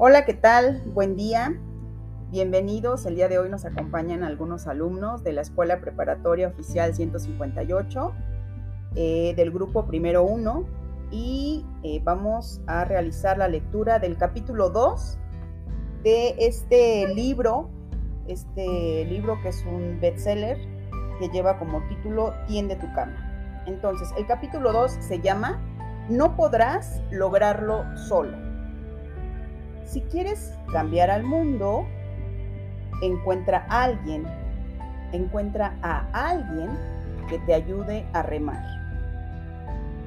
Hola, ¿qué tal? Buen día. Bienvenidos. El día de hoy nos acompañan algunos alumnos de la Escuela Preparatoria Oficial 158 eh, del grupo Primero 1 y eh, vamos a realizar la lectura del capítulo 2 de este libro, este libro que es un bestseller que lleva como título Tiende tu cama. Entonces, el capítulo 2 se llama No podrás lograrlo solo. Si quieres cambiar al mundo, encuentra a alguien, encuentra a alguien que te ayude a remar.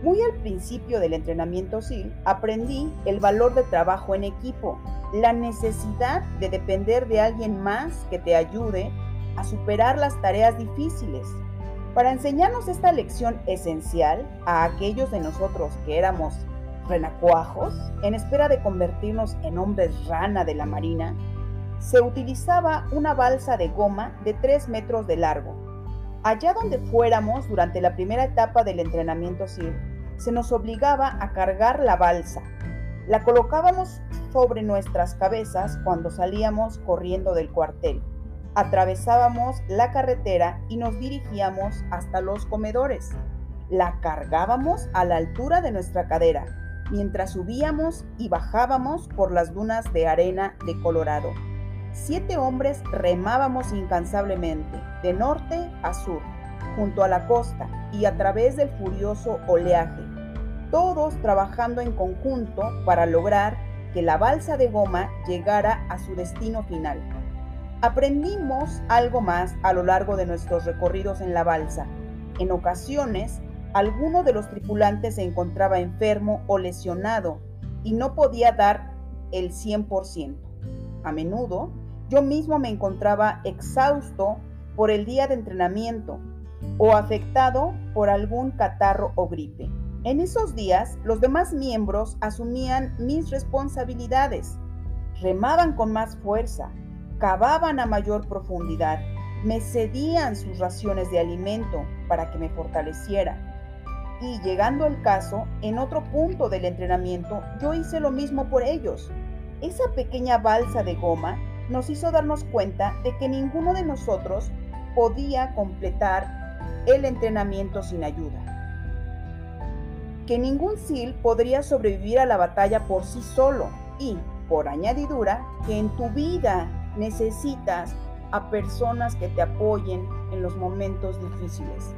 Muy al principio del entrenamiento SIL aprendí el valor de trabajo en equipo, la necesidad de depender de alguien más que te ayude a superar las tareas difíciles. Para enseñarnos esta lección esencial a aquellos de nosotros que éramos renacuajos, en espera de convertirnos en hombres rana de la marina, se utilizaba una balsa de goma de 3 metros de largo. Allá donde fuéramos durante la primera etapa del entrenamiento SIL, se nos obligaba a cargar la balsa. La colocábamos sobre nuestras cabezas cuando salíamos corriendo del cuartel. Atravesábamos la carretera y nos dirigíamos hasta los comedores. La cargábamos a la altura de nuestra cadera, mientras subíamos y bajábamos por las dunas de arena de Colorado. Siete hombres remábamos incansablemente, de norte a sur, junto a la costa y a través del furioso oleaje, todos trabajando en conjunto para lograr que la balsa de goma llegara a su destino final. Aprendimos algo más a lo largo de nuestros recorridos en la balsa. En ocasiones, alguno de los tripulantes se encontraba enfermo o lesionado y no podía dar el 100%. A menudo, yo mismo me encontraba exhausto por el día de entrenamiento o afectado por algún catarro o gripe. En esos días, los demás miembros asumían mis responsabilidades, remaban con más fuerza, cavaban a mayor profundidad, me cedían sus raciones de alimento para que me fortaleciera. Y llegando el caso, en otro punto del entrenamiento, yo hice lo mismo por ellos. Esa pequeña balsa de goma nos hizo darnos cuenta de que ninguno de nosotros podía completar el entrenamiento sin ayuda que ningún SEAL podría sobrevivir a la batalla por sí solo y, por añadidura, que en tu vida necesitas a personas que te apoyen en los momentos difíciles.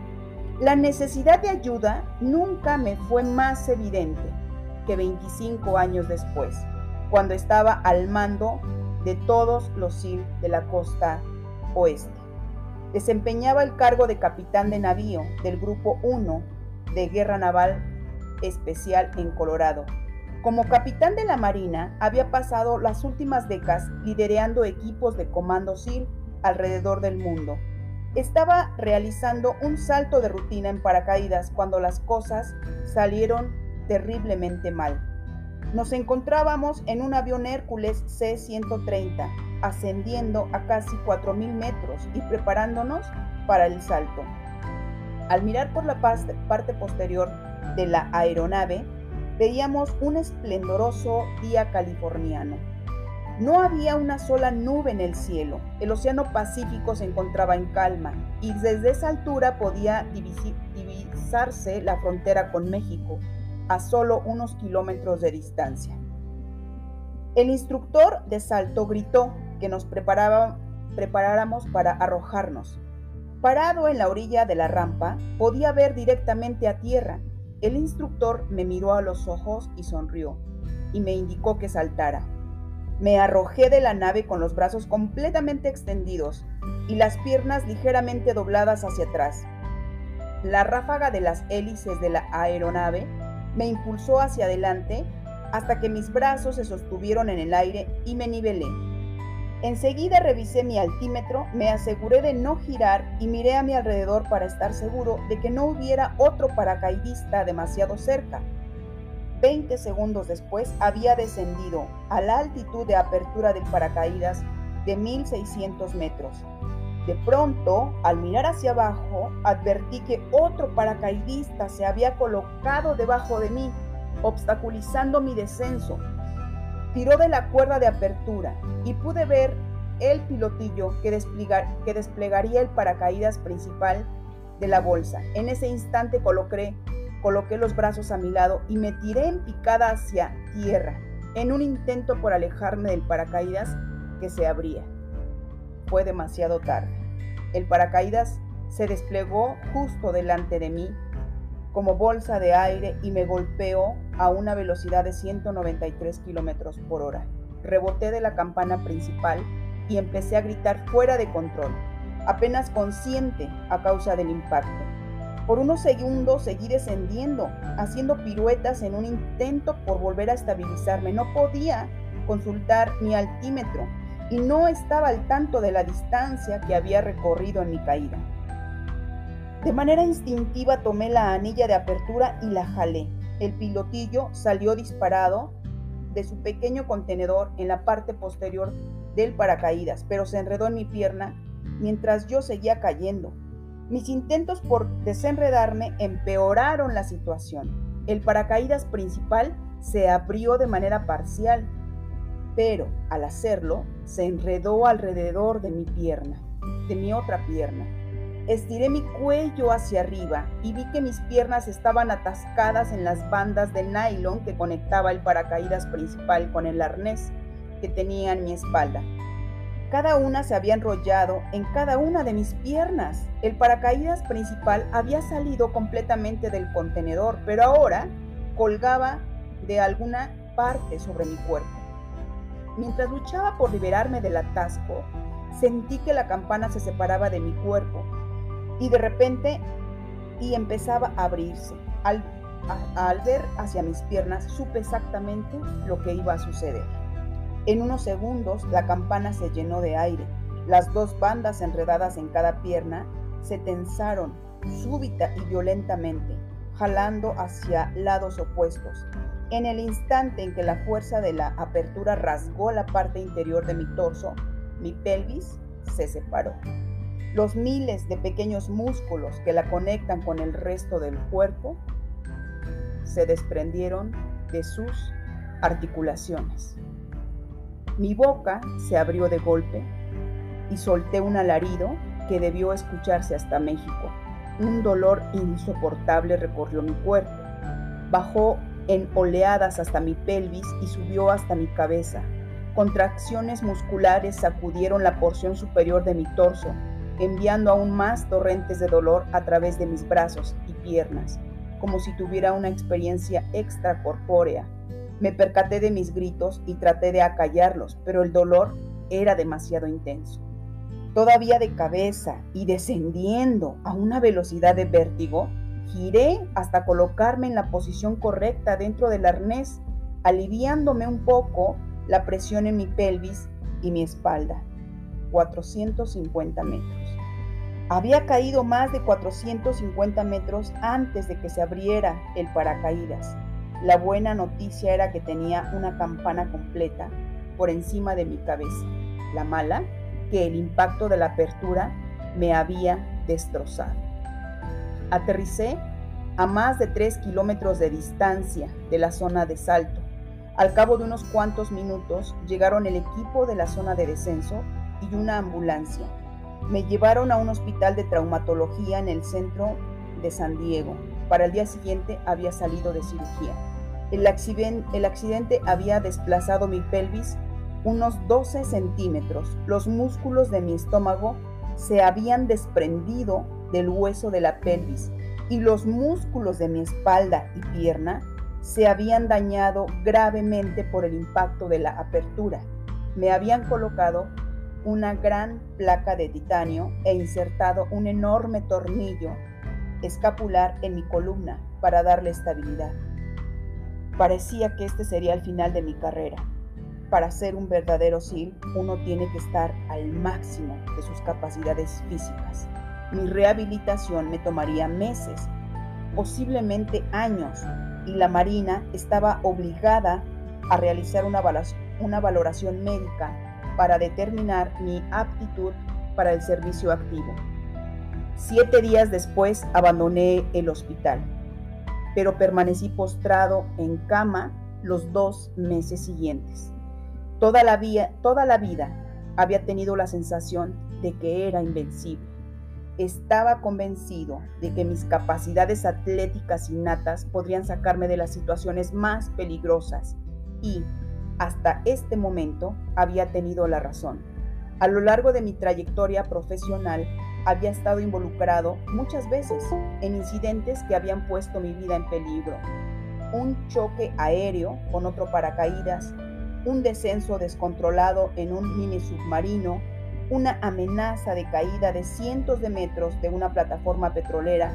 La necesidad de ayuda nunca me fue más evidente que 25 años después, cuando estaba al mando de todos los SEAL de la costa oeste. Desempeñaba el cargo de capitán de navío del Grupo 1 de Guerra Naval especial en Colorado. Como capitán de la Marina, había pasado las últimas décadas liderando equipos de comando SEAL alrededor del mundo. Estaba realizando un salto de rutina en paracaídas cuando las cosas salieron terriblemente mal. Nos encontrábamos en un avión Hércules C-130, ascendiendo a casi 4.000 metros y preparándonos para el salto. Al mirar por la parte posterior de la aeronave, veíamos un esplendoroso día californiano. No había una sola nube en el cielo. El Océano Pacífico se encontraba en calma y desde esa altura podía divisarse la frontera con México a solo unos kilómetros de distancia. El instructor de salto gritó que nos preparáramos para arrojarnos. Parado en la orilla de la rampa, podía ver directamente a tierra el instructor me miró a los ojos y sonrió, y me indicó que saltara. Me arrojé de la nave con los brazos completamente extendidos y las piernas ligeramente dobladas hacia atrás. La ráfaga de las hélices de la aeronave me impulsó hacia adelante hasta que mis brazos se sostuvieron en el aire y me nivelé. Enseguida revisé mi altímetro, me aseguré de no girar y miré a mi alrededor para estar seguro de que no hubiera otro paracaidista demasiado cerca. Veinte segundos después había descendido a la altitud de apertura del paracaídas de 1600 metros. De pronto, al mirar hacia abajo, advertí que otro paracaidista se había colocado debajo de mí obstaculizando mi descenso. Tiró de la cuerda de apertura y pude ver el pilotillo que, que desplegaría el paracaídas principal de la bolsa. En ese instante coloqué, coloqué los brazos a mi lado y me tiré en picada hacia tierra, en un intento por alejarme del paracaídas que se abría. Fue demasiado tarde. El paracaídas se desplegó justo delante de mí como bolsa de aire y me golpeó a una velocidad de 193 kilómetros por hora. Reboté de la campana principal y empecé a gritar fuera de control, apenas consciente a causa del impacto. Por unos segundos seguí descendiendo, haciendo piruetas en un intento por volver a estabilizarme. No podía consultar mi altímetro y no estaba al tanto de la distancia que había recorrido en mi caída. De manera instintiva tomé la anilla de apertura y la jalé. El pilotillo salió disparado de su pequeño contenedor en la parte posterior del paracaídas, pero se enredó en mi pierna mientras yo seguía cayendo. Mis intentos por desenredarme empeoraron la situación. El paracaídas principal se abrió de manera parcial, pero al hacerlo se enredó alrededor de mi pierna, de mi otra pierna. Estiré mi cuello hacia arriba y vi que mis piernas estaban atascadas en las bandas de nylon que conectaba el paracaídas principal con el arnés que tenía en mi espalda. Cada una se había enrollado en cada una de mis piernas. El paracaídas principal había salido completamente del contenedor, pero ahora colgaba de alguna parte sobre mi cuerpo. Mientras luchaba por liberarme del atasco, sentí que la campana se separaba de mi cuerpo y de repente y empezaba a abrirse. Al, al ver hacia mis piernas supe exactamente lo que iba a suceder. En unos segundos la campana se llenó de aire. Las dos bandas enredadas en cada pierna se tensaron súbita y violentamente, jalando hacia lados opuestos. En el instante en que la fuerza de la apertura rasgó la parte interior de mi torso, mi pelvis se separó. Los miles de pequeños músculos que la conectan con el resto del cuerpo se desprendieron de sus articulaciones. Mi boca se abrió de golpe y solté un alarido que debió escucharse hasta México. Un dolor insoportable recorrió mi cuerpo. Bajó en oleadas hasta mi pelvis y subió hasta mi cabeza. Contracciones musculares sacudieron la porción superior de mi torso, enviando aún más torrentes de dolor a través de mis brazos y piernas, como si tuviera una experiencia extracorpórea me percaté de mis gritos y traté de acallarlos, pero el dolor era demasiado intenso. Todavía de cabeza y descendiendo a una velocidad de vértigo, giré hasta colocarme en la posición correcta dentro del arnés, aliviándome un poco la presión en mi pelvis y mi espalda. 450 metros. Había caído más de 450 metros antes de que se abriera el paracaídas. La buena noticia era que tenía una campana completa por encima de mi cabeza. La mala, que el impacto de la apertura me había destrozado. Aterricé a más de 3 kilómetros de distancia de la zona de salto. Al cabo de unos cuantos minutos llegaron el equipo de la zona de descenso y una ambulancia. Me llevaron a un hospital de traumatología en el centro de San Diego. Para el día siguiente había salido de cirugía. El accidente, había desplazado mi pelvis unos 12 centímetros. Los músculos de mi estómago se habían desprendido del hueso de la pelvis y los músculos de mi espalda y pierna se habían dañado gravemente por el impacto de la apertura. Me habían colocado una gran placa de titanio e insertado un enorme tornillo escapular en mi columna para darle estabilidad. Parecía que este sería el final de mi carrera. Para ser un verdadero SEAL, uno tiene que estar al máximo de sus capacidades físicas. Mi rehabilitación me tomaría meses, posiblemente años, y la Marina estaba obligada a realizar una, una valoración médica para determinar mi aptitud para el servicio activo. Siete días después abandoné el hospital. pero permanecí postrado en cama los dos meses siguientes. Toda la, toda la vida había tenido la sensación de que era invencible. Estaba convencido de que mis capacidades atléticas innatas podrían sacarme de las situaciones más peligrosas y, hasta este momento, había tenido la razón. A lo largo de mi trayectoria profesional, había estado involucrado muchas veces en incidentes que habían puesto mi vida en peligro. Un choque aéreo con otro paracaídas, un descenso descontrolado en un mini submarino, una amenaza de caída de cientos de metros de una plataforma petrolera.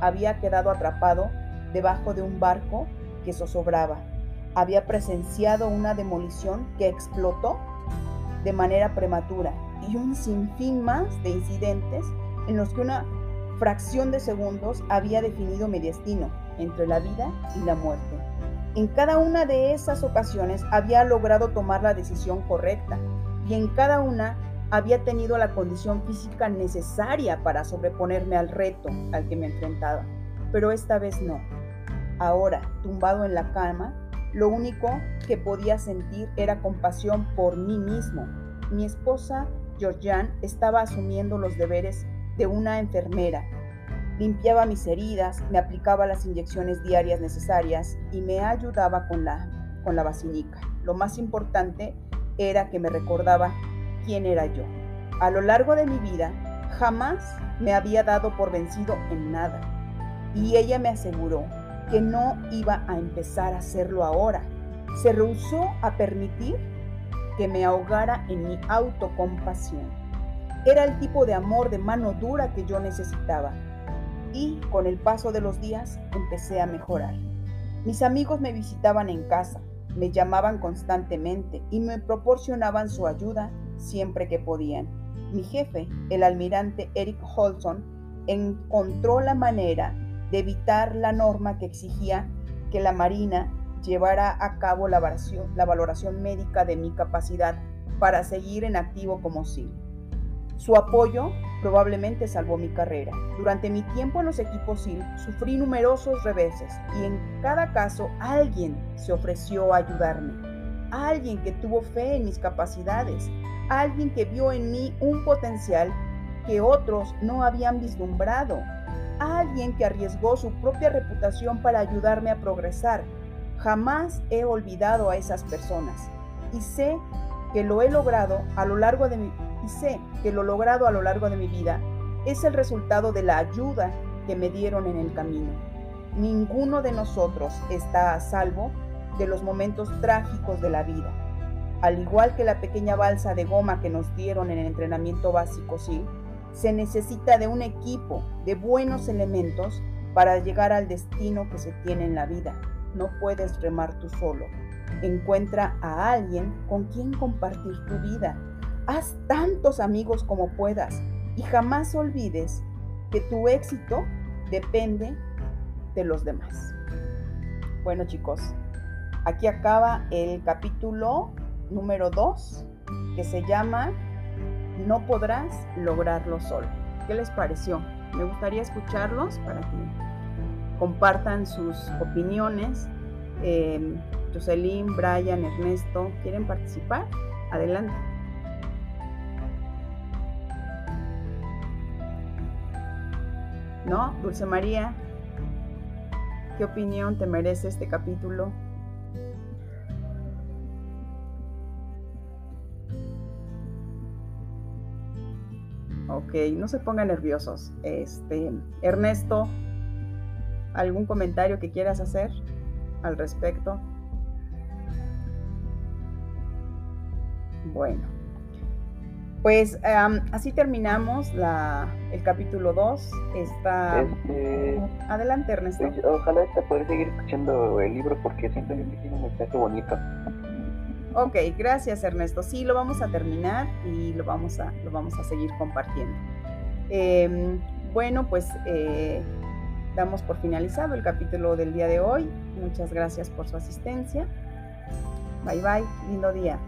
Había quedado atrapado debajo de un barco que zozobraba. Había presenciado una demolición que explotó de manera prematura y un sinfín más de incidentes en los que una fracción de segundos había definido mi destino entre la vida y la muerte. En cada una de esas ocasiones había logrado tomar la decisión correcta y en cada una había tenido la condición física necesaria para sobreponerme al reto al que me enfrentaba. Pero esta vez no. Ahora, tumbado en la cama, lo único que podía sentir era compasión por mí mismo. Mi esposa Georgian estaba asumiendo los deberes de una enfermera. Limpiaba mis heridas, me aplicaba las inyecciones diarias necesarias y me ayudaba con la, con la vacinica. Lo más importante era que me recordaba quién era yo. A lo largo de mi vida, jamás me había dado por vencido en nada. Y ella me aseguró que no iba a empezar a hacerlo ahora. Se rehusó a permitir que me ahogara en mi autocompasión. Era el tipo de amor de mano dura que yo necesitaba. Y con el paso de los días empecé a mejorar. Mis amigos me visitaban en casa, me llamaban constantemente y me proporcionaban su ayuda siempre que podían. Mi jefe, el almirante Eric Holson, encontró la manera de evitar la norma que exigía que la Marina llevará a cabo la valoración, la valoración médica de mi capacidad para seguir en activo como SIL. Su apoyo probablemente salvó mi carrera. Durante mi tiempo en los equipos SIL sufrí numerosos reveses y en cada caso alguien se ofreció a ayudarme. Alguien que tuvo fe en mis capacidades. Alguien que vio en mí un potencial que otros no habían vislumbrado. Alguien que arriesgó su propia reputación para ayudarme a progresar Jamás he olvidado a esas personas y sé que lo he logrado a lo largo de mi y sé que lo logrado a lo largo de mi vida es el resultado de la ayuda que me dieron en el camino. Ninguno de nosotros está a salvo de los momentos trágicos de la vida. Al igual que la pequeña balsa de goma que nos dieron en el entrenamiento básico sí, se necesita de un equipo de buenos elementos para llegar al destino que se tiene en la vida no puedes remar tú solo. Encuentra a alguien con quien compartir tu vida. Haz tantos amigos como puedas y jamás olvides que tu éxito depende de los demás. Bueno chicos, aquí acaba el capítulo número 2 que se llama No podrás lograrlo solo. ¿Qué les pareció? Me gustaría escucharlos para que compartan sus opiniones. Eh, Jocelyn, Brian, Ernesto, ¿quieren participar? Adelante. ¿No? Dulce María, ¿qué opinión te merece este capítulo? Ok, no se pongan nerviosos. Este, Ernesto, ¿Algún comentario que quieras hacer al respecto? Bueno, pues así terminamos el capítulo 2. Está... Este, Adelante, Ernesto. Pues, ojalá te pueda seguir escuchando el libro porque siento que tiene un mensaje bonito. Ok, gracias Ernesto. Sí, lo vamos a terminar y lo vamos a, lo vamos a seguir compartiendo. Em, bueno, pues eh, damos por finalizado el capítulo del día de hoy. Muchas gracias por su asistencia. Bye bye, lindo día.